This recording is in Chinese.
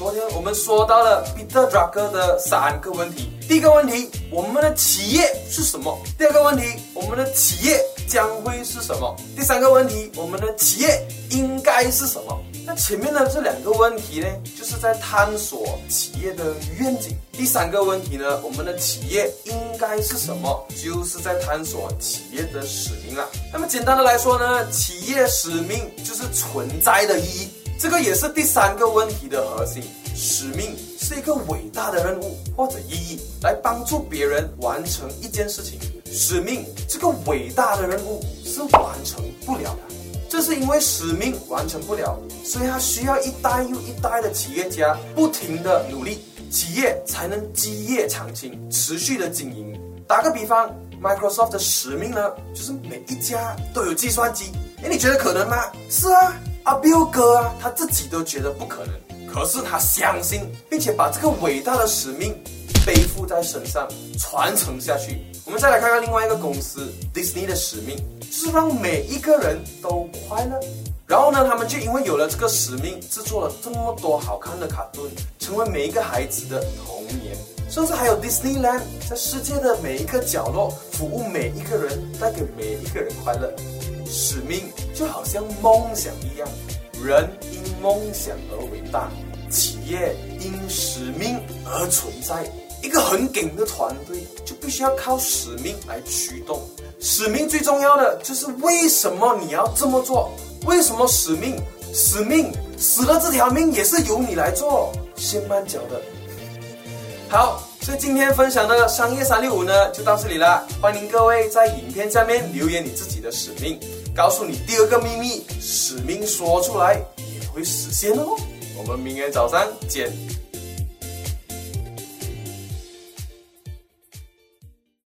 昨天我们说到了彼得·拉克的三个问题。第一个问题，我们的企业是什么？第二个问题，我们的企业将会是什么？第三个问题，我们的企业应该是什么？那前面的这两个问题呢，就是在探索企业的愿景。第三个问题呢，我们的企业应该是什么？就是在探索企业的使命了。那么简单的来说呢，企业使命就是存在的意义。这个也是第三个问题的核心。使命是一个伟大的任务或者意义，来帮助别人完成一件事情。使命这个伟大的任务是完成不了的，这是因为使命完成不了，所以它需要一代又一代的企业家不停的努力，企业才能基业长青，持续的经营。打个比方，Microsoft 的使命呢，就是每一家都有计算机。哎，你觉得可能吗？是啊。阿彪哥啊，他自己都觉得不可能，可是他相信，并且把这个伟大的使命背负在身上，传承下去。我们再来看看另外一个公司 Disney 的使命，就是让每一个人都快乐。然后呢，他们就因为有了这个使命，制作了这么多好看的卡顿，成为每一个孩子的童年。甚至还有 Disneyland，在世界的每一个角落服务每一个人，带给每一个人快乐。使命就好像梦想一样，人因梦想而伟大，企业因使命而存在。一个很顶的团队就必须要靠使命来驱动。使命最重要的就是为什么你要这么做？为什么使命？使命死了这条命也是由你来做，先慢脚的。好，所以今天分享的商业三六五呢就到这里了。欢迎各位在影片下面留言你自己的使命。告诉你第二个秘密，使命说出来也会实现哦。我们明天早上见。